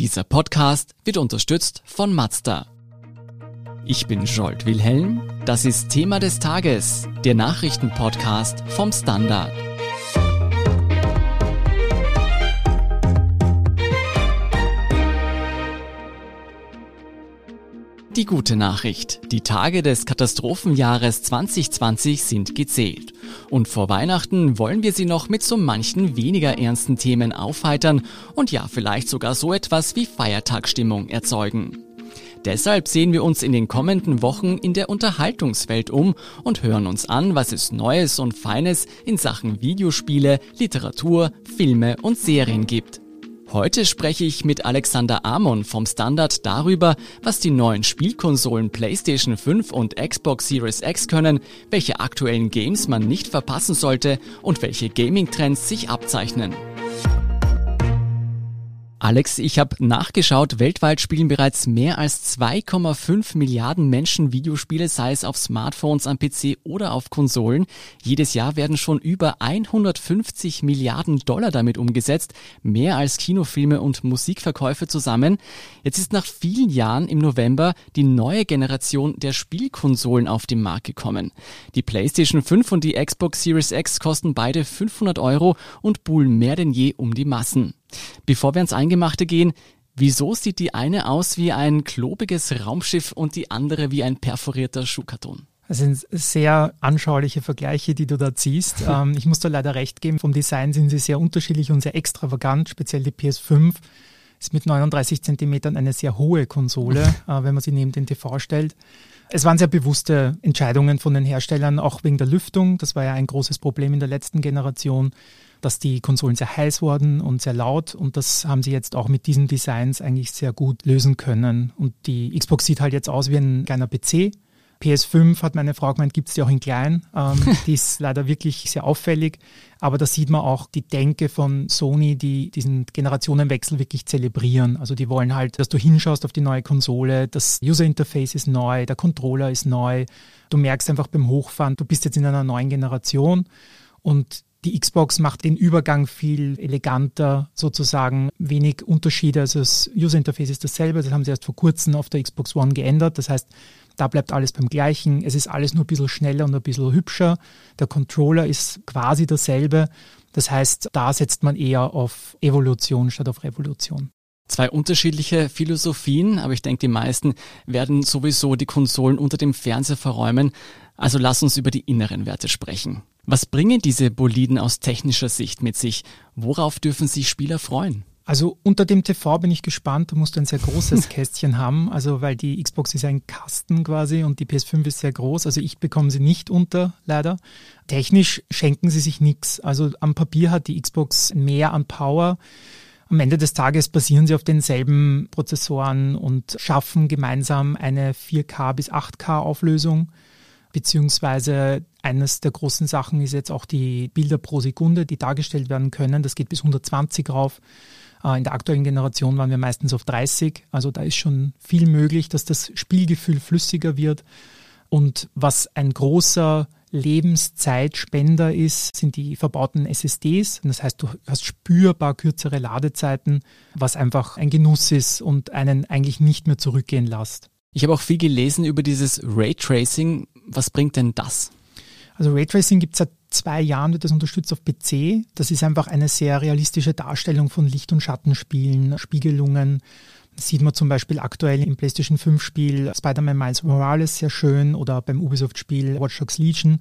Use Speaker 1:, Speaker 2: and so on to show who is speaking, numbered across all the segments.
Speaker 1: Dieser Podcast wird unterstützt von Mazda. Ich bin Jolt Wilhelm. Das ist Thema des Tages, der Nachrichtenpodcast vom Standard. Die gute Nachricht. Die Tage des Katastrophenjahres 2020 sind gezählt. Und vor Weihnachten wollen wir Sie noch mit so manchen weniger ernsten Themen aufheitern und ja, vielleicht sogar so etwas wie Feiertagsstimmung erzeugen. Deshalb sehen wir uns in den kommenden Wochen in der Unterhaltungswelt um und hören uns an, was es Neues und Feines in Sachen Videospiele, Literatur, Filme und Serien gibt. Heute spreche ich mit Alexander Amon vom Standard darüber, was die neuen Spielkonsolen PlayStation 5 und Xbox Series X können, welche aktuellen Games man nicht verpassen sollte und welche Gaming-Trends sich abzeichnen. Alex, ich habe nachgeschaut, weltweit spielen bereits mehr als 2,5 Milliarden Menschen Videospiele, sei es auf Smartphones, am PC oder auf Konsolen. Jedes Jahr werden schon über 150 Milliarden Dollar damit umgesetzt, mehr als Kinofilme und Musikverkäufe zusammen. Jetzt ist nach vielen Jahren im November die neue Generation der Spielkonsolen auf den Markt gekommen. Die PlayStation 5 und die Xbox Series X kosten beide 500 Euro und buhlen mehr denn je um die Massen. Bevor wir ins Eingemachte gehen, wieso sieht die eine aus wie ein klobiges Raumschiff und die andere wie ein perforierter Schuhkarton?
Speaker 2: Das sind sehr anschauliche Vergleiche, die du da ziehst. ähm, ich muss da leider recht geben. Vom Design sind sie sehr unterschiedlich und sehr extravagant. Speziell die PS5 ist mit 39 Zentimetern eine sehr hohe Konsole, äh, wenn man sie neben den TV stellt. Es waren sehr bewusste Entscheidungen von den Herstellern, auch wegen der Lüftung. Das war ja ein großes Problem in der letzten Generation dass die Konsolen sehr heiß wurden und sehr laut und das haben sie jetzt auch mit diesen Designs eigentlich sehr gut lösen können. Und die Xbox sieht halt jetzt aus wie ein kleiner PC. PS5 hat meine Frau gemeint, gibt es die auch in klein. Ähm, die ist leider wirklich sehr auffällig. Aber da sieht man auch die Denke von Sony, die diesen Generationenwechsel wirklich zelebrieren. Also die wollen halt, dass du hinschaust auf die neue Konsole, das User Interface ist neu, der Controller ist neu. Du merkst einfach beim Hochfahren, du bist jetzt in einer neuen Generation. Und die Xbox macht den Übergang viel eleganter, sozusagen wenig Unterschiede. Also das User Interface ist dasselbe. Das haben sie erst vor kurzem auf der Xbox One geändert. Das heißt, da bleibt alles beim Gleichen. Es ist alles nur ein bisschen schneller und ein bisschen hübscher. Der Controller ist quasi dasselbe. Das heißt, da setzt man eher auf Evolution statt auf Revolution.
Speaker 1: Zwei unterschiedliche Philosophien, aber ich denke, die meisten werden sowieso die Konsolen unter dem Fernseher verräumen. Also lass uns über die inneren Werte sprechen. Was bringen diese Boliden aus technischer Sicht mit sich? Worauf dürfen sich Spieler freuen?
Speaker 2: Also unter dem TV bin ich gespannt, da musst du ein sehr großes Kästchen haben, also weil die Xbox ist ein Kasten quasi und die PS5 ist sehr groß, also ich bekomme sie nicht unter, leider. Technisch schenken sie sich nichts, also am Papier hat die Xbox mehr an Power. Am Ende des Tages basieren sie auf denselben Prozessoren und schaffen gemeinsam eine 4K bis 8K Auflösung beziehungsweise eines der großen Sachen ist jetzt auch die Bilder pro Sekunde, die dargestellt werden können. Das geht bis 120 rauf. Äh, in der aktuellen Generation waren wir meistens auf 30. Also da ist schon viel möglich, dass das Spielgefühl flüssiger wird. Und was ein großer Lebenszeitspender ist, sind die verbauten SSDs. Das heißt, du hast spürbar kürzere Ladezeiten, was einfach ein Genuss ist und einen eigentlich nicht mehr zurückgehen lässt.
Speaker 1: Ich habe auch viel gelesen über dieses Raytracing. Was bringt denn das?
Speaker 2: Also Raytracing gibt es seit zwei Jahren, wird das unterstützt auf PC. Das ist einfach eine sehr realistische Darstellung von Licht- und Schattenspielen, Spiegelungen. Das sieht man zum Beispiel aktuell im PlayStation 5 Spiel Spider-Man Miles Morales sehr schön oder beim Ubisoft Spiel Watch Dogs Legion.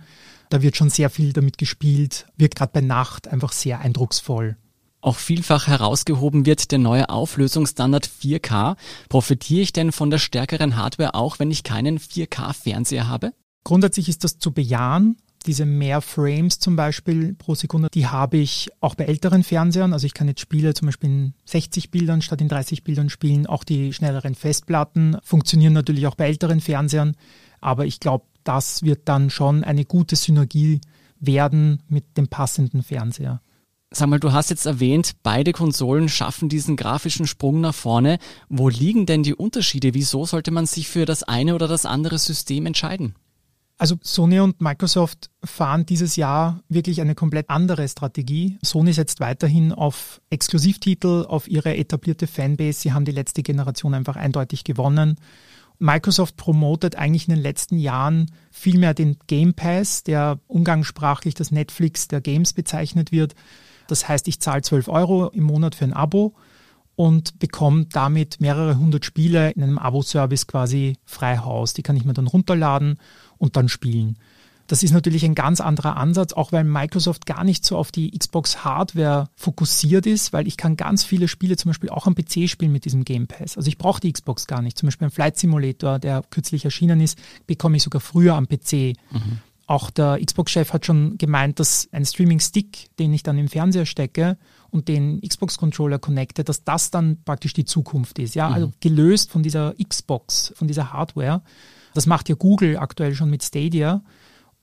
Speaker 2: Da wird schon sehr viel damit gespielt, wirkt gerade bei Nacht einfach sehr eindrucksvoll.
Speaker 1: Auch vielfach herausgehoben wird der neue Auflösungsstandard 4K. Profitiere ich denn von der stärkeren Hardware auch, wenn ich keinen 4K-Fernseher habe?
Speaker 2: Grundsätzlich ist das zu bejahen. Diese mehr Frames zum Beispiel pro Sekunde, die habe ich auch bei älteren Fernsehern. Also ich kann jetzt Spiele zum Beispiel in 60 Bildern statt in 30 Bildern spielen. Auch die schnelleren Festplatten funktionieren natürlich auch bei älteren Fernsehern. Aber ich glaube, das wird dann schon eine gute Synergie werden mit dem passenden Fernseher.
Speaker 1: Sag mal, du hast jetzt erwähnt, beide Konsolen schaffen diesen grafischen Sprung nach vorne. Wo liegen denn die Unterschiede? Wieso sollte man sich für das eine oder das andere System entscheiden?
Speaker 2: Also Sony und Microsoft fahren dieses Jahr wirklich eine komplett andere Strategie. Sony setzt weiterhin auf Exklusivtitel, auf ihre etablierte Fanbase. Sie haben die letzte Generation einfach eindeutig gewonnen. Microsoft promotet eigentlich in den letzten Jahren vielmehr den Game Pass, der umgangssprachlich das Netflix der Games bezeichnet wird. Das heißt, ich zahle 12 Euro im Monat für ein Abo und bekomme damit mehrere hundert Spiele in einem Abo-Service quasi frei Haus. Die kann ich mir dann runterladen und dann spielen. Das ist natürlich ein ganz anderer Ansatz, auch weil Microsoft gar nicht so auf die Xbox Hardware fokussiert ist, weil ich kann ganz viele Spiele zum Beispiel auch am PC spielen mit diesem Game Pass. Also ich brauche die Xbox gar nicht. Zum Beispiel ein Flight Simulator, der kürzlich erschienen ist, bekomme ich sogar früher am PC. Mhm. Auch der Xbox-Chef hat schon gemeint, dass ein Streaming-Stick, den ich dann im Fernseher stecke und den Xbox-Controller connecte, dass das dann praktisch die Zukunft ist. Ja, also mhm. gelöst von dieser Xbox, von dieser Hardware. Das macht ja Google aktuell schon mit Stadia.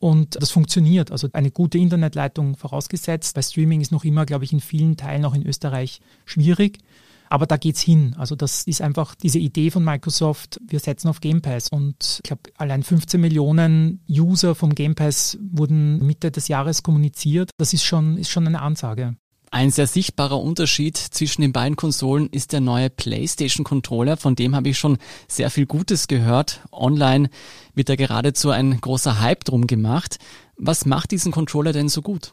Speaker 2: Und das funktioniert. Also eine gute Internetleitung vorausgesetzt. Bei Streaming ist noch immer, glaube ich, in vielen Teilen auch in Österreich schwierig. Aber da geht's hin. Also das ist einfach diese Idee von Microsoft, wir setzen auf Game Pass. Und ich glaube, allein 15 Millionen User vom Game Pass wurden Mitte des Jahres kommuniziert. Das ist schon, ist schon eine Ansage.
Speaker 1: Ein sehr sichtbarer Unterschied zwischen den beiden Konsolen ist der neue PlayStation Controller. Von dem habe ich schon sehr viel Gutes gehört. Online wird da geradezu ein großer Hype drum gemacht. Was macht diesen Controller denn so gut?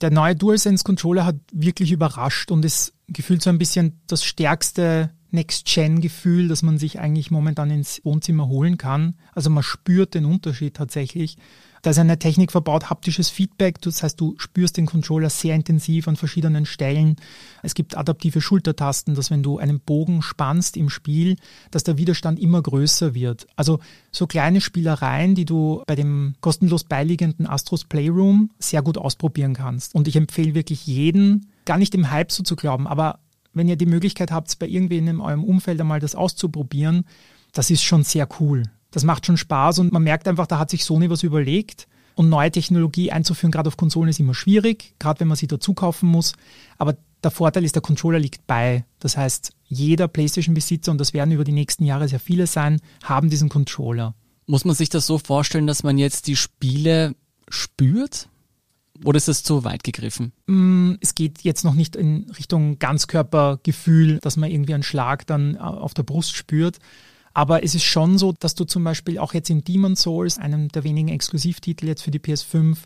Speaker 2: Der neue DualSense Controller hat wirklich überrascht und ist gefühlt so ein bisschen das stärkste Next-Gen-Gefühl, das man sich eigentlich momentan ins Wohnzimmer holen kann. Also man spürt den Unterschied tatsächlich. Da ist eine Technik verbaut, haptisches Feedback. Das heißt, du spürst den Controller sehr intensiv an verschiedenen Stellen. Es gibt adaptive Schultertasten, dass wenn du einen Bogen spannst im Spiel, dass der Widerstand immer größer wird. Also so kleine Spielereien, die du bei dem kostenlos beiliegenden Astros Playroom sehr gut ausprobieren kannst. Und ich empfehle wirklich jeden, gar nicht dem Hype so zu glauben, aber wenn ihr die Möglichkeit habt, bei irgendwen in eurem Umfeld einmal das auszuprobieren, das ist schon sehr cool. Das macht schon Spaß und man merkt einfach, da hat sich Sony was überlegt. Und neue Technologie einzuführen, gerade auf Konsolen, ist immer schwierig, gerade wenn man sie dazu kaufen muss. Aber der Vorteil ist, der Controller liegt bei. Das heißt, jeder PlayStation-Besitzer, und das werden über die nächsten Jahre sehr viele sein, haben diesen Controller.
Speaker 1: Muss man sich das so vorstellen, dass man jetzt die Spiele spürt? Oder ist das zu weit gegriffen?
Speaker 2: Mm, es geht jetzt noch nicht in Richtung Ganzkörpergefühl, dass man irgendwie einen Schlag dann äh, auf der Brust spürt. Aber es ist schon so, dass du zum Beispiel auch jetzt in Demon Souls, einem der wenigen Exklusivtitel jetzt für die PS5,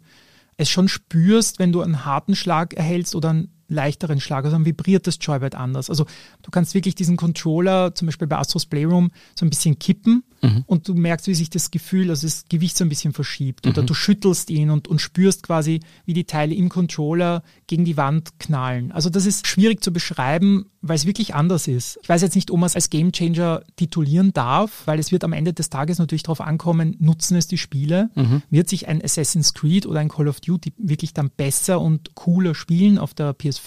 Speaker 2: es schon spürst, wenn du einen harten Schlag erhältst oder einen leichteren Schlag, also dann vibriert das Joybad anders. Also du kannst wirklich diesen Controller, zum Beispiel bei Astros Playroom, so ein bisschen kippen mhm. und du merkst, wie sich das Gefühl, also das Gewicht so ein bisschen verschiebt. Mhm. Oder du schüttelst ihn und, und spürst quasi, wie die Teile im Controller gegen die Wand knallen. Also das ist schwierig zu beschreiben, weil es wirklich anders ist. Ich weiß jetzt nicht, ob man es als Gamechanger titulieren darf, weil es wird am Ende des Tages natürlich darauf ankommen, nutzen es die Spiele? Mhm. Wird sich ein Assassin's Creed oder ein Call of Duty wirklich dann besser und cooler spielen auf der PS5?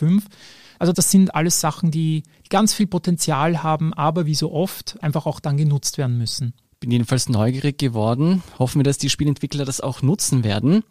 Speaker 2: Also das sind alles Sachen, die ganz viel Potenzial haben, aber wie so oft einfach auch dann genutzt werden müssen.
Speaker 1: Bin jedenfalls neugierig geworden. Hoffen wir, dass die Spielentwickler das auch nutzen werden.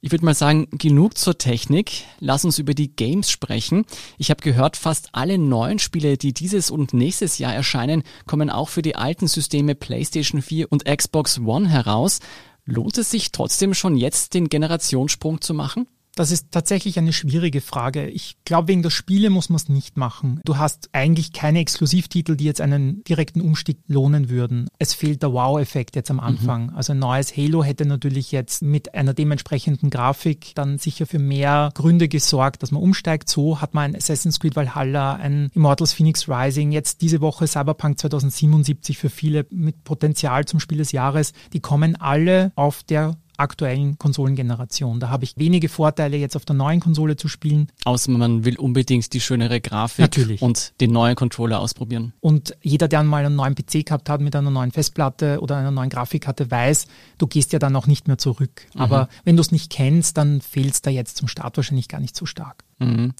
Speaker 1: Ich würde mal sagen, genug zur Technik. Lass uns über die Games sprechen. Ich habe gehört, fast alle neuen Spiele, die dieses und nächstes Jahr erscheinen, kommen auch für die alten Systeme PlayStation 4 und Xbox One heraus. Lohnt es sich trotzdem schon jetzt den Generationssprung zu machen?
Speaker 2: Das ist tatsächlich eine schwierige Frage. Ich glaube, wegen der Spiele muss man es nicht machen. Du hast eigentlich keine Exklusivtitel, die jetzt einen direkten Umstieg lohnen würden. Es fehlt der Wow-Effekt jetzt am mhm. Anfang. Mhm. Also ein neues Halo hätte natürlich jetzt mit einer dementsprechenden Grafik dann sicher für mehr Gründe gesorgt, dass man umsteigt. So hat man ein Assassin's Creed Valhalla, ein Immortals Phoenix Rising, jetzt diese Woche Cyberpunk 2077 für viele mit Potenzial zum Spiel des Jahres. Die kommen alle auf der aktuellen Konsolengeneration. Da habe ich wenige Vorteile, jetzt auf der neuen Konsole zu spielen.
Speaker 1: Außer man will unbedingt die schönere Grafik
Speaker 2: Natürlich.
Speaker 1: und den neuen Controller ausprobieren.
Speaker 2: Und jeder, der mal einen neuen PC gehabt hat mit einer neuen Festplatte oder einer neuen Grafikkarte, weiß, du gehst ja dann auch nicht mehr zurück. Mhm. Aber wenn du es nicht kennst, dann fehlt es da jetzt zum Start wahrscheinlich gar nicht so stark.
Speaker 1: Mhm.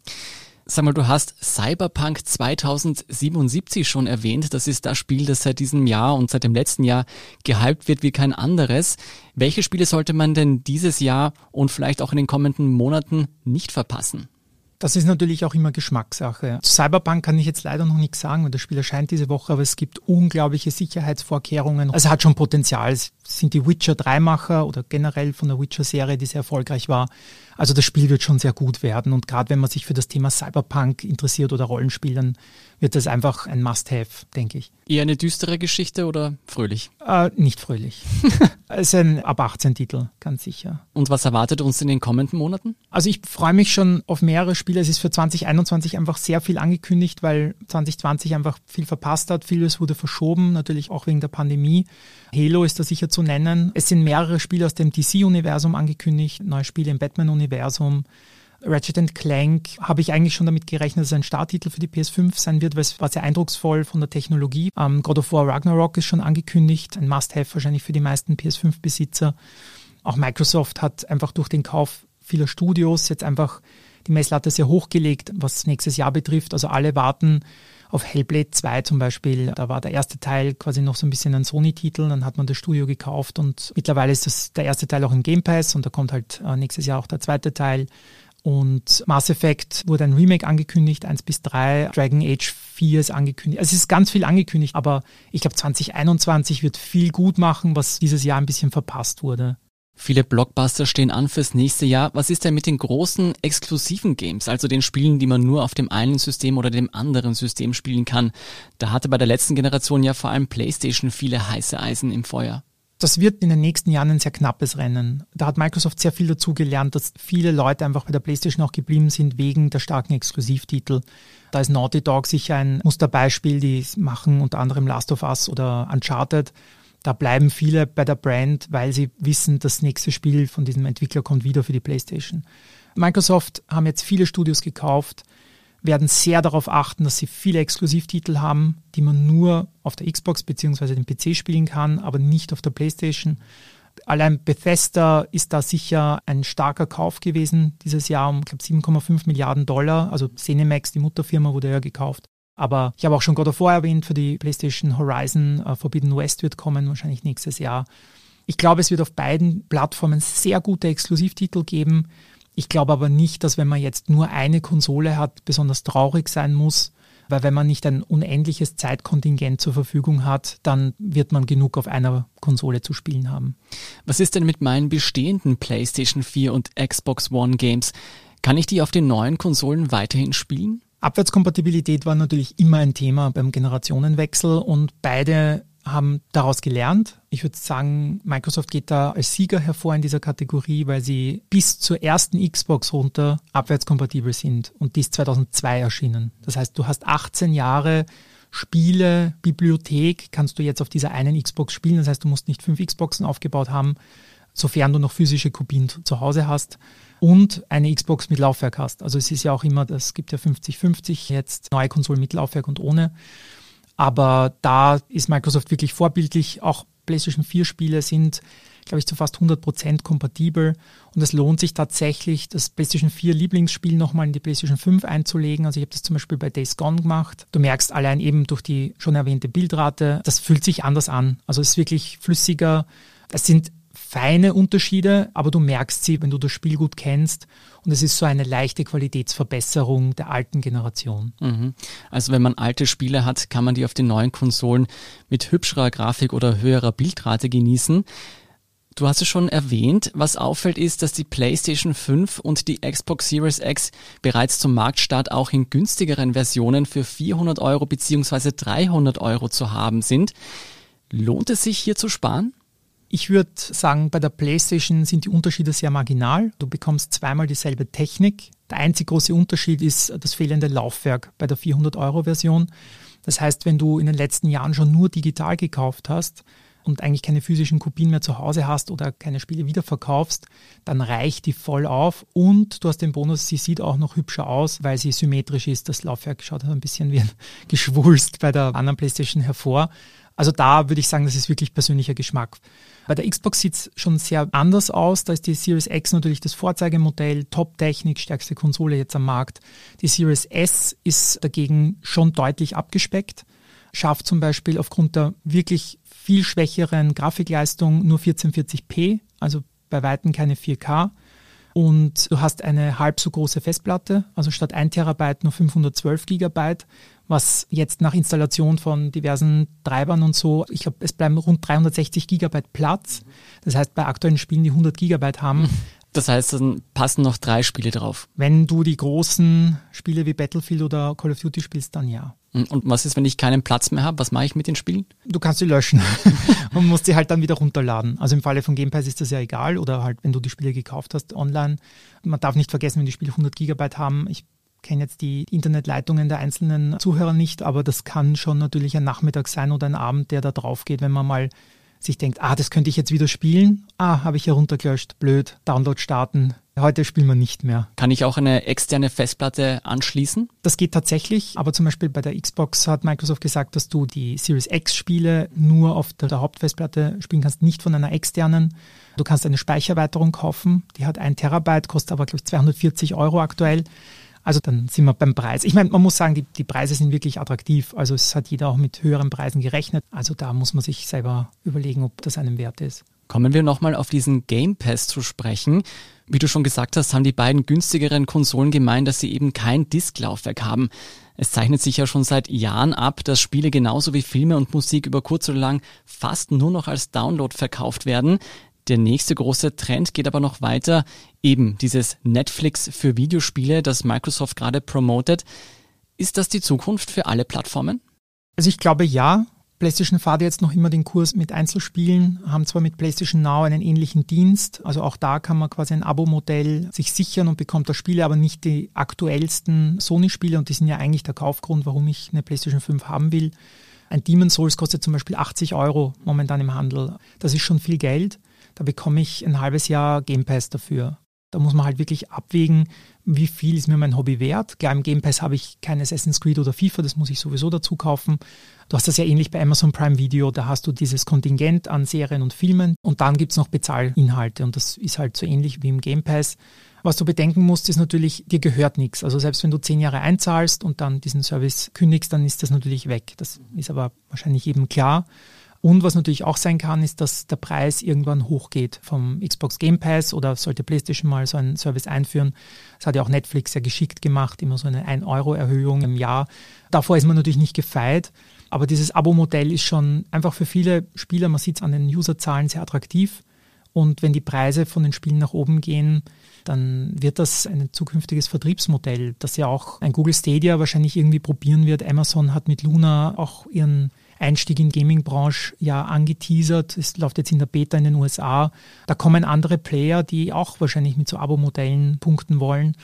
Speaker 1: Sag mal, du hast Cyberpunk 2077 schon erwähnt. Das ist das Spiel, das seit diesem Jahr und seit dem letzten Jahr gehypt wird wie kein anderes. Welche Spiele sollte man denn dieses Jahr und vielleicht auch in den kommenden Monaten nicht verpassen?
Speaker 2: Das ist natürlich auch immer Geschmackssache. Zu Cyberpunk kann ich jetzt leider noch nichts sagen, weil das Spiel erscheint diese Woche, aber es gibt unglaubliche Sicherheitsvorkehrungen. Also es hat schon Potenzial. Sind die Witcher 3-Macher oder generell von der Witcher-Serie, die sehr erfolgreich war. Also das Spiel wird schon sehr gut werden und gerade wenn man sich für das Thema Cyberpunk interessiert oder Rollenspiel, dann wird das einfach ein Must-Have, denke ich.
Speaker 1: Eher eine düstere Geschichte oder fröhlich?
Speaker 2: Äh, nicht fröhlich. es ist ein ab 18 Titel, ganz sicher.
Speaker 1: Und was erwartet uns in den kommenden Monaten?
Speaker 2: Also ich freue mich schon auf mehrere Spiele. Es ist für 2021 einfach sehr viel angekündigt, weil 2020 einfach viel verpasst hat. Vieles wurde verschoben, natürlich auch wegen der Pandemie. Halo ist da sicher zu nennen. Es sind mehrere Spiele aus dem DC-Universum angekündigt, neue Spiele im Batman-Universum. Ratchet Clank habe ich eigentlich schon damit gerechnet, dass ein Starttitel für die PS5 sein wird, weil es war sehr eindrucksvoll von der Technologie. Ähm, God of War Ragnarok ist schon angekündigt, ein Must-Have wahrscheinlich für die meisten PS5-Besitzer. Auch Microsoft hat einfach durch den Kauf vieler Studios jetzt einfach die Messlatte sehr hochgelegt, was nächstes Jahr betrifft. Also alle warten auf Hellblade 2 zum Beispiel. Da war der erste Teil quasi noch so ein bisschen ein Sony-Titel, dann hat man das Studio gekauft und mittlerweile ist das der erste Teil auch im Game Pass und da kommt halt äh, nächstes Jahr auch der zweite Teil. Und Mass Effect wurde ein Remake angekündigt, 1 bis 3. Dragon Age 4 ist angekündigt. Also es ist ganz viel angekündigt, aber ich glaube 2021 wird viel gut machen, was dieses Jahr ein bisschen verpasst wurde.
Speaker 1: Viele Blockbuster stehen an fürs nächste Jahr. Was ist denn mit den großen exklusiven Games, also den Spielen, die man nur auf dem einen System oder dem anderen System spielen kann? Da hatte bei der letzten Generation ja vor allem PlayStation viele heiße Eisen im Feuer.
Speaker 2: Das wird in den nächsten Jahren ein sehr knappes Rennen. Da hat Microsoft sehr viel dazu gelernt, dass viele Leute einfach bei der PlayStation auch geblieben sind wegen der starken Exklusivtitel. Da ist Naughty Dog sicher ein Musterbeispiel, die machen unter anderem Last of Us oder Uncharted. Da bleiben viele bei der Brand, weil sie wissen, das nächste Spiel von diesem Entwickler kommt wieder für die PlayStation. Microsoft haben jetzt viele Studios gekauft, werden sehr darauf achten, dass sie viele Exklusivtitel haben, die man nur auf der Xbox bzw. dem PC spielen kann, aber nicht auf der PlayStation. Allein Bethesda ist da sicher ein starker Kauf gewesen dieses Jahr um, glaube 7,5 Milliarden Dollar. Also Cinemax, die Mutterfirma, wurde ja gekauft. Aber ich habe auch schon God of War erwähnt für die PlayStation Horizon. Uh, Forbidden West wird kommen, wahrscheinlich nächstes Jahr. Ich glaube, es wird auf beiden Plattformen sehr gute Exklusivtitel geben. Ich glaube aber nicht, dass wenn man jetzt nur eine Konsole hat, besonders traurig sein muss, weil wenn man nicht ein unendliches Zeitkontingent zur Verfügung hat, dann wird man genug auf einer Konsole zu spielen haben.
Speaker 1: Was ist denn mit meinen bestehenden PlayStation 4 und Xbox One Games? Kann ich die auf den neuen Konsolen weiterhin spielen?
Speaker 2: Abwärtskompatibilität war natürlich immer ein Thema beim Generationenwechsel und beide haben daraus gelernt. Ich würde sagen, Microsoft geht da als Sieger hervor in dieser Kategorie, weil sie bis zur ersten Xbox runter abwärtskompatibel sind und die ist 2002 erschienen. Das heißt, du hast 18 Jahre Spiele, Bibliothek kannst du jetzt auf dieser einen Xbox spielen. Das heißt, du musst nicht fünf Xboxen aufgebaut haben, sofern du noch physische Kopien zu Hause hast und eine Xbox mit Laufwerk hast. Also es ist ja auch immer, das gibt ja 50-50 jetzt neue Konsolen mit Laufwerk und ohne. Aber da ist Microsoft wirklich vorbildlich. Auch PlayStation 4 Spiele sind, glaube ich, zu fast 100 Prozent kompatibel. Und es lohnt sich tatsächlich, das PlayStation 4 Lieblingsspiel nochmal in die PlayStation 5 einzulegen. Also ich habe das zum Beispiel bei Days Gone gemacht. Du merkst allein eben durch die schon erwähnte Bildrate, das fühlt sich anders an. Also es ist wirklich flüssiger. Es sind feine Unterschiede, aber du merkst sie, wenn du das Spiel gut kennst. Und es ist so eine leichte Qualitätsverbesserung der alten Generation.
Speaker 1: Mhm. Also wenn man alte Spiele hat, kann man die auf den neuen Konsolen mit hübscherer Grafik oder höherer Bildrate genießen. Du hast es schon erwähnt, was auffällt ist, dass die PlayStation 5 und die Xbox Series X bereits zum Marktstart auch in günstigeren Versionen für 400 Euro bzw. 300 Euro zu haben sind. Lohnt es sich hier zu sparen?
Speaker 2: Ich würde sagen, bei der PlayStation sind die Unterschiede sehr marginal. Du bekommst zweimal dieselbe Technik. Der einzig große Unterschied ist das fehlende Laufwerk bei der 400-Euro-Version. Das heißt, wenn du in den letzten Jahren schon nur digital gekauft hast und eigentlich keine physischen Kopien mehr zu Hause hast oder keine Spiele wiederverkaufst, dann reicht die voll auf und du hast den Bonus, sie sieht auch noch hübscher aus, weil sie symmetrisch ist. Das Laufwerk schaut ein bisschen wie ein Geschwulst bei der anderen PlayStation hervor. Also da würde ich sagen, das ist wirklich persönlicher Geschmack. Bei der Xbox sieht es schon sehr anders aus. Da ist die Series X natürlich das Vorzeigemodell, Top-Technik, stärkste Konsole jetzt am Markt. Die Series S ist dagegen schon deutlich abgespeckt, schafft zum Beispiel aufgrund der wirklich viel schwächeren Grafikleistung nur 1440p, also bei Weitem keine 4K. und du hast eine halb so große Festplatte, also statt 1 Terabyte nur 512 Gigabyte, was jetzt nach Installation von diversen Treibern und so, ich glaube, es bleiben rund 360 Gigabyte Platz. Das heißt, bei aktuellen Spielen, die 100 Gigabyte haben,
Speaker 1: das heißt, dann passen noch drei Spiele drauf.
Speaker 2: Wenn du die großen Spiele wie Battlefield oder Call of Duty spielst, dann ja.
Speaker 1: Hm, und was ist, wenn ich keinen Platz mehr habe? Was mache ich mit den Spielen?
Speaker 2: Du kannst sie löschen und musst sie halt dann wieder runterladen. Also im Falle von Game Pass ist das ja egal oder halt, wenn du die Spiele gekauft hast online. Man darf nicht vergessen, wenn die Spiele 100 Gigabyte haben. Ich kenne jetzt die Internetleitungen der einzelnen Zuhörer nicht, aber das kann schon natürlich ein Nachmittag sein oder ein Abend, der da drauf geht, wenn man mal sich denkt, ah, das könnte ich jetzt wieder spielen. Ah, habe ich heruntergelöscht. Blöd. Download starten. Heute spielen wir nicht mehr.
Speaker 1: Kann ich auch eine externe Festplatte anschließen?
Speaker 2: Das geht tatsächlich, aber zum Beispiel bei der Xbox hat Microsoft gesagt, dass du die Series X Spiele nur auf der Hauptfestplatte spielen kannst, nicht von einer externen. Du kannst eine Speichererweiterung kaufen, die hat ein Terabyte, kostet aber, glaube ich, 240 Euro aktuell. Also dann sind wir beim Preis. Ich meine, man muss sagen, die, die Preise sind wirklich attraktiv. Also es hat jeder auch mit höheren Preisen gerechnet. Also da muss man sich selber überlegen, ob das einem wert ist.
Speaker 1: Kommen wir nochmal auf diesen Game Pass zu sprechen. Wie du schon gesagt hast, haben die beiden günstigeren Konsolen gemeint, dass sie eben kein Disklaufwerk haben. Es zeichnet sich ja schon seit Jahren ab, dass Spiele genauso wie Filme und Musik über kurz oder lang fast nur noch als Download verkauft werden. Der nächste große Trend geht aber noch weiter, eben dieses Netflix für Videospiele, das Microsoft gerade promotet. Ist das die Zukunft für alle Plattformen?
Speaker 2: Also ich glaube ja. PlayStation fahrt jetzt noch immer den Kurs mit Einzelspielen, haben zwar mit PlayStation Now einen ähnlichen Dienst, also auch da kann man quasi ein Abo-Modell sich sichern und bekommt da Spiele, aber nicht die aktuellsten Sony-Spiele und die sind ja eigentlich der Kaufgrund, warum ich eine PlayStation 5 haben will. Ein Demon's Souls kostet zum Beispiel 80 Euro momentan im Handel. Das ist schon viel Geld. Da bekomme ich ein halbes Jahr Game Pass dafür. Da muss man halt wirklich abwägen, wie viel ist mir mein Hobby wert. Klar, im Game Pass habe ich kein Assassin's Creed oder FIFA, das muss ich sowieso dazu kaufen. Du hast das ja ähnlich bei Amazon Prime Video, da hast du dieses Kontingent an Serien und Filmen und dann gibt es noch Bezahlinhalte und das ist halt so ähnlich wie im Game Pass. Was du bedenken musst, ist natürlich, dir gehört nichts. Also selbst wenn du zehn Jahre einzahlst und dann diesen Service kündigst, dann ist das natürlich weg. Das ist aber wahrscheinlich eben klar. Und was natürlich auch sein kann, ist, dass der Preis irgendwann hochgeht vom Xbox Game Pass oder sollte PlayStation mal so einen Service einführen. Das hat ja auch Netflix sehr geschickt gemacht, immer so eine 1-Euro-Erhöhung im Jahr. Davor ist man natürlich nicht gefeit. Aber dieses Abo-Modell ist schon einfach für viele Spieler, man sieht es an den Userzahlen, sehr attraktiv. Und wenn die Preise von den Spielen nach oben gehen, dann wird das ein zukünftiges Vertriebsmodell, das ja auch ein Google Stadia wahrscheinlich irgendwie probieren wird. Amazon hat mit Luna auch ihren Einstieg in Gaming-Branche ja angeteasert. Es läuft jetzt in der Beta in den USA. Da kommen andere Player, die auch wahrscheinlich mit so Abo-Modellen punkten wollen.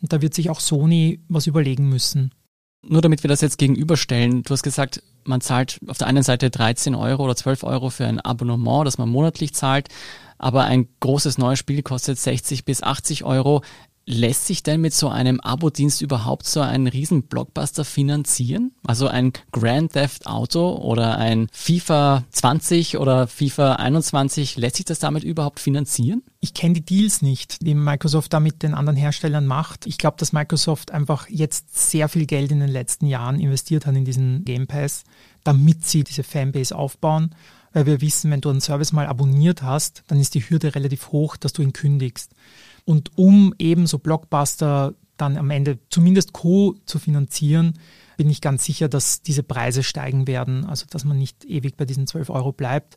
Speaker 2: Und da wird sich auch Sony was überlegen müssen.
Speaker 1: Nur damit wir das jetzt gegenüberstellen, du hast gesagt, man zahlt auf der einen Seite 13 Euro oder 12 Euro für ein Abonnement, das man monatlich zahlt, aber ein großes neues Spiel kostet 60 bis 80 Euro. Lässt sich denn mit so einem Abo-Dienst überhaupt so einen riesen Blockbuster finanzieren? Also ein Grand Theft Auto oder ein FIFA 20 oder FIFA 21, lässt sich das damit überhaupt finanzieren?
Speaker 2: Ich kenne die Deals nicht, die Microsoft da mit den anderen Herstellern macht. Ich glaube, dass Microsoft einfach jetzt sehr viel Geld in den letzten Jahren investiert hat in diesen Game Pass, damit sie diese Fanbase aufbauen. Weil wir wissen, wenn du einen Service mal abonniert hast, dann ist die Hürde relativ hoch, dass du ihn kündigst. Und um eben so Blockbuster dann am Ende zumindest Co. zu finanzieren, bin ich ganz sicher, dass diese Preise steigen werden, also dass man nicht ewig bei diesen 12 Euro bleibt.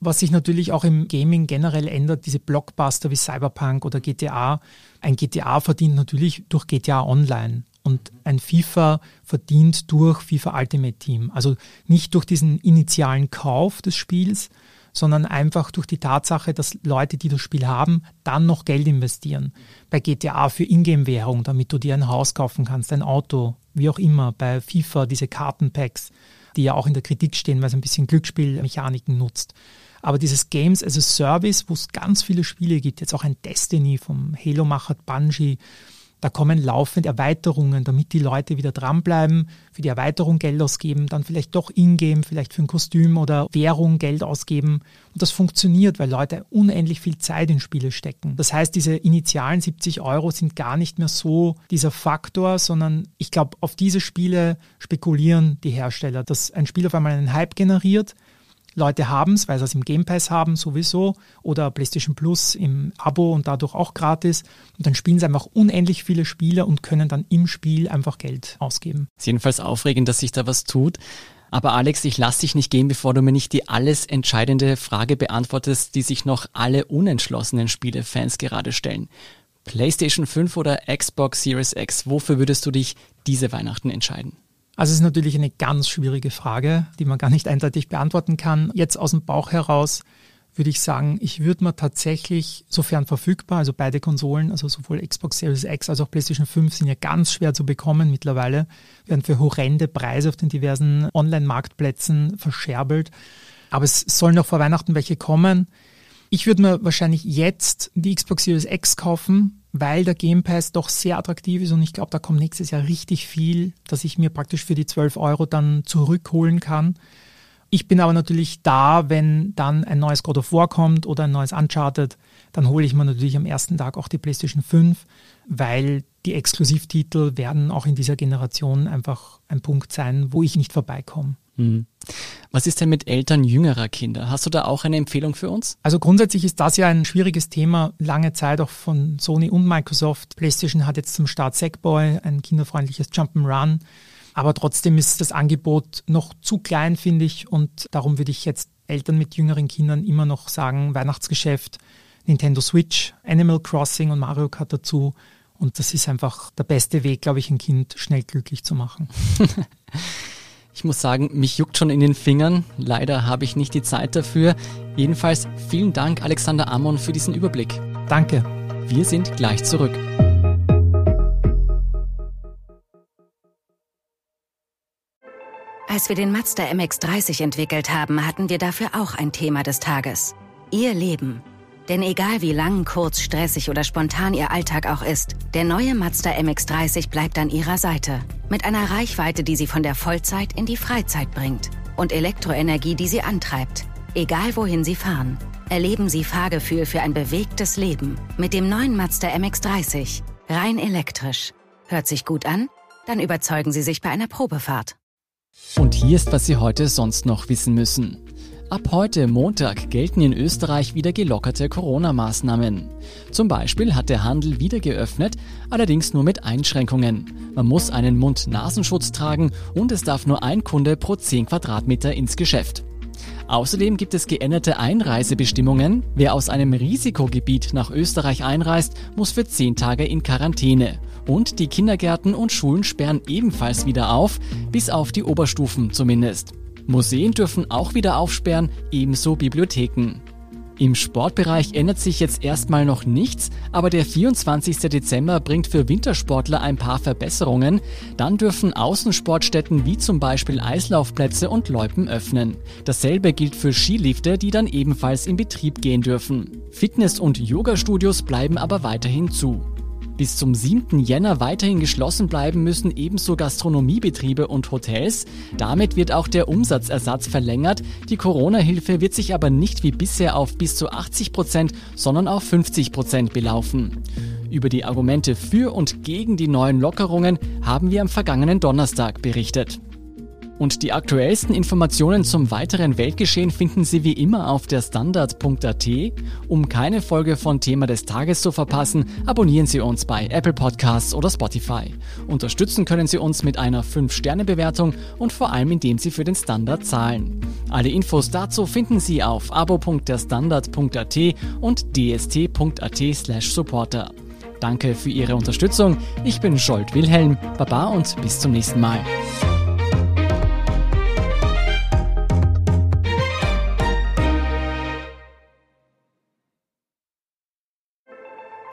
Speaker 2: Was sich natürlich auch im Gaming generell ändert, diese Blockbuster wie Cyberpunk oder GTA. Ein GTA verdient natürlich durch GTA Online und ein FIFA verdient durch FIFA Ultimate Team. Also nicht durch diesen initialen Kauf des Spiels, sondern einfach durch die Tatsache, dass Leute, die das Spiel haben, dann noch Geld investieren. Bei GTA für Ingame-Währung, damit du dir ein Haus kaufen kannst, ein Auto, wie auch immer. Bei FIFA diese Kartenpacks, die ja auch in der Kritik stehen, weil es ein bisschen Glücksspielmechaniken nutzt. Aber dieses Games as a Service, wo es ganz viele Spiele gibt, jetzt auch ein Destiny vom Halo-Macher Bungie, da kommen laufend Erweiterungen, damit die Leute wieder dranbleiben, für die Erweiterung Geld ausgeben, dann vielleicht doch Ingame, vielleicht für ein Kostüm oder Währung Geld ausgeben. Und das funktioniert, weil Leute unendlich viel Zeit in Spiele stecken. Das heißt, diese initialen 70 Euro sind gar nicht mehr so dieser Faktor, sondern ich glaube, auf diese Spiele spekulieren die Hersteller, dass ein Spiel auf einmal einen Hype generiert, Leute haben es, weil sie es im Game Pass haben sowieso oder PlayStation Plus im Abo und dadurch auch gratis. Und dann spielen sie einfach unendlich viele Spiele und können dann im Spiel einfach Geld ausgeben.
Speaker 1: Ist jedenfalls aufregend, dass sich da was tut. Aber Alex, ich lasse dich nicht gehen, bevor du mir nicht die alles entscheidende Frage beantwortest, die sich noch alle unentschlossenen Spielefans gerade stellen. PlayStation 5 oder Xbox Series X, wofür würdest du dich diese Weihnachten entscheiden?
Speaker 2: Also es ist natürlich eine ganz schwierige Frage, die man gar nicht eindeutig beantworten kann. Jetzt aus dem Bauch heraus würde ich sagen, ich würde mir tatsächlich, sofern verfügbar, also beide Konsolen, also sowohl Xbox Series X als auch PlayStation 5 sind ja ganz schwer zu bekommen mittlerweile, werden für horrende Preise auf den diversen Online-Marktplätzen verscherbelt. Aber es sollen noch vor Weihnachten welche kommen. Ich würde mir wahrscheinlich jetzt die Xbox Series X kaufen, weil der Game Pass doch sehr attraktiv ist und ich glaube, da kommt nächstes Jahr richtig viel, dass ich mir praktisch für die 12 Euro dann zurückholen kann. Ich bin aber natürlich da, wenn dann ein neues God of War kommt oder ein neues Uncharted, dann hole ich mir natürlich am ersten Tag auch die PlayStation 5, weil die Exklusivtitel werden auch in dieser Generation einfach ein Punkt sein, wo ich nicht vorbeikomme. Mhm.
Speaker 1: Was ist denn mit Eltern jüngerer Kinder? Hast du da auch eine Empfehlung für uns?
Speaker 2: Also grundsätzlich ist das ja ein schwieriges Thema, lange Zeit auch von Sony und Microsoft. PlayStation hat jetzt zum Start Sackboy, ein kinderfreundliches Jump'n'Run. Aber trotzdem ist das Angebot noch zu klein, finde ich. Und darum würde ich jetzt Eltern mit jüngeren Kindern immer noch sagen, Weihnachtsgeschäft, Nintendo Switch, Animal Crossing und Mario Kart dazu. Und das ist einfach der beste Weg, glaube ich, ein Kind schnell glücklich zu machen.
Speaker 1: ich muss sagen, mich juckt schon in den Fingern. Leider habe ich nicht die Zeit dafür. Jedenfalls vielen Dank, Alexander Amon, für diesen Überblick.
Speaker 2: Danke.
Speaker 1: Wir sind gleich zurück.
Speaker 3: Als wir den Mazda MX30 entwickelt haben, hatten wir dafür auch ein Thema des Tages. Ihr Leben. Denn egal wie lang, kurz, stressig oder spontan Ihr Alltag auch ist, der neue Mazda MX30 bleibt an Ihrer Seite. Mit einer Reichweite, die Sie von der Vollzeit in die Freizeit bringt. Und Elektroenergie, die Sie antreibt. Egal wohin Sie fahren. Erleben Sie Fahrgefühl für ein bewegtes Leben. Mit dem neuen Mazda MX30. Rein elektrisch. Hört sich gut an? Dann überzeugen Sie sich bei einer Probefahrt.
Speaker 1: Und hier ist, was Sie heute sonst noch wissen müssen. Ab heute Montag gelten in Österreich wieder gelockerte Corona-Maßnahmen. Zum Beispiel hat der Handel wieder geöffnet, allerdings nur mit Einschränkungen. Man muss einen Mund-Nasenschutz tragen und es darf nur ein Kunde pro 10 Quadratmeter ins Geschäft. Außerdem gibt es geänderte Einreisebestimmungen. Wer aus einem Risikogebiet nach Österreich einreist, muss für 10 Tage in Quarantäne. Und die Kindergärten und Schulen sperren ebenfalls wieder auf, bis auf die Oberstufen zumindest. Museen dürfen auch wieder aufsperren, ebenso Bibliotheken. Im Sportbereich ändert sich jetzt erstmal noch nichts, aber der 24. Dezember bringt für Wintersportler ein paar Verbesserungen. Dann dürfen Außensportstätten wie zum Beispiel Eislaufplätze und Loipen öffnen. Dasselbe gilt für Skilifte, die dann ebenfalls in Betrieb gehen dürfen. Fitness- und Yoga-Studios bleiben aber weiterhin zu. Bis zum 7. Jänner weiterhin geschlossen bleiben müssen ebenso Gastronomiebetriebe und Hotels. Damit wird auch der Umsatzersatz verlängert. Die Corona-Hilfe wird sich aber nicht wie bisher auf bis zu 80 Prozent, sondern auf 50 Prozent belaufen. Über die Argumente für und gegen die neuen Lockerungen haben wir am vergangenen Donnerstag berichtet. Und die aktuellsten Informationen zum weiteren Weltgeschehen finden Sie wie immer auf der Standard.at. Um keine Folge von Thema des Tages zu verpassen, abonnieren Sie uns bei Apple Podcasts oder Spotify. Unterstützen können Sie uns mit einer 5-Sterne-Bewertung und vor allem indem Sie für den Standard zahlen. Alle Infos dazu finden Sie auf abo.derstandard.at und dst.at supporter. Danke für Ihre Unterstützung. Ich bin Scholt Wilhelm. Baba und bis zum nächsten Mal.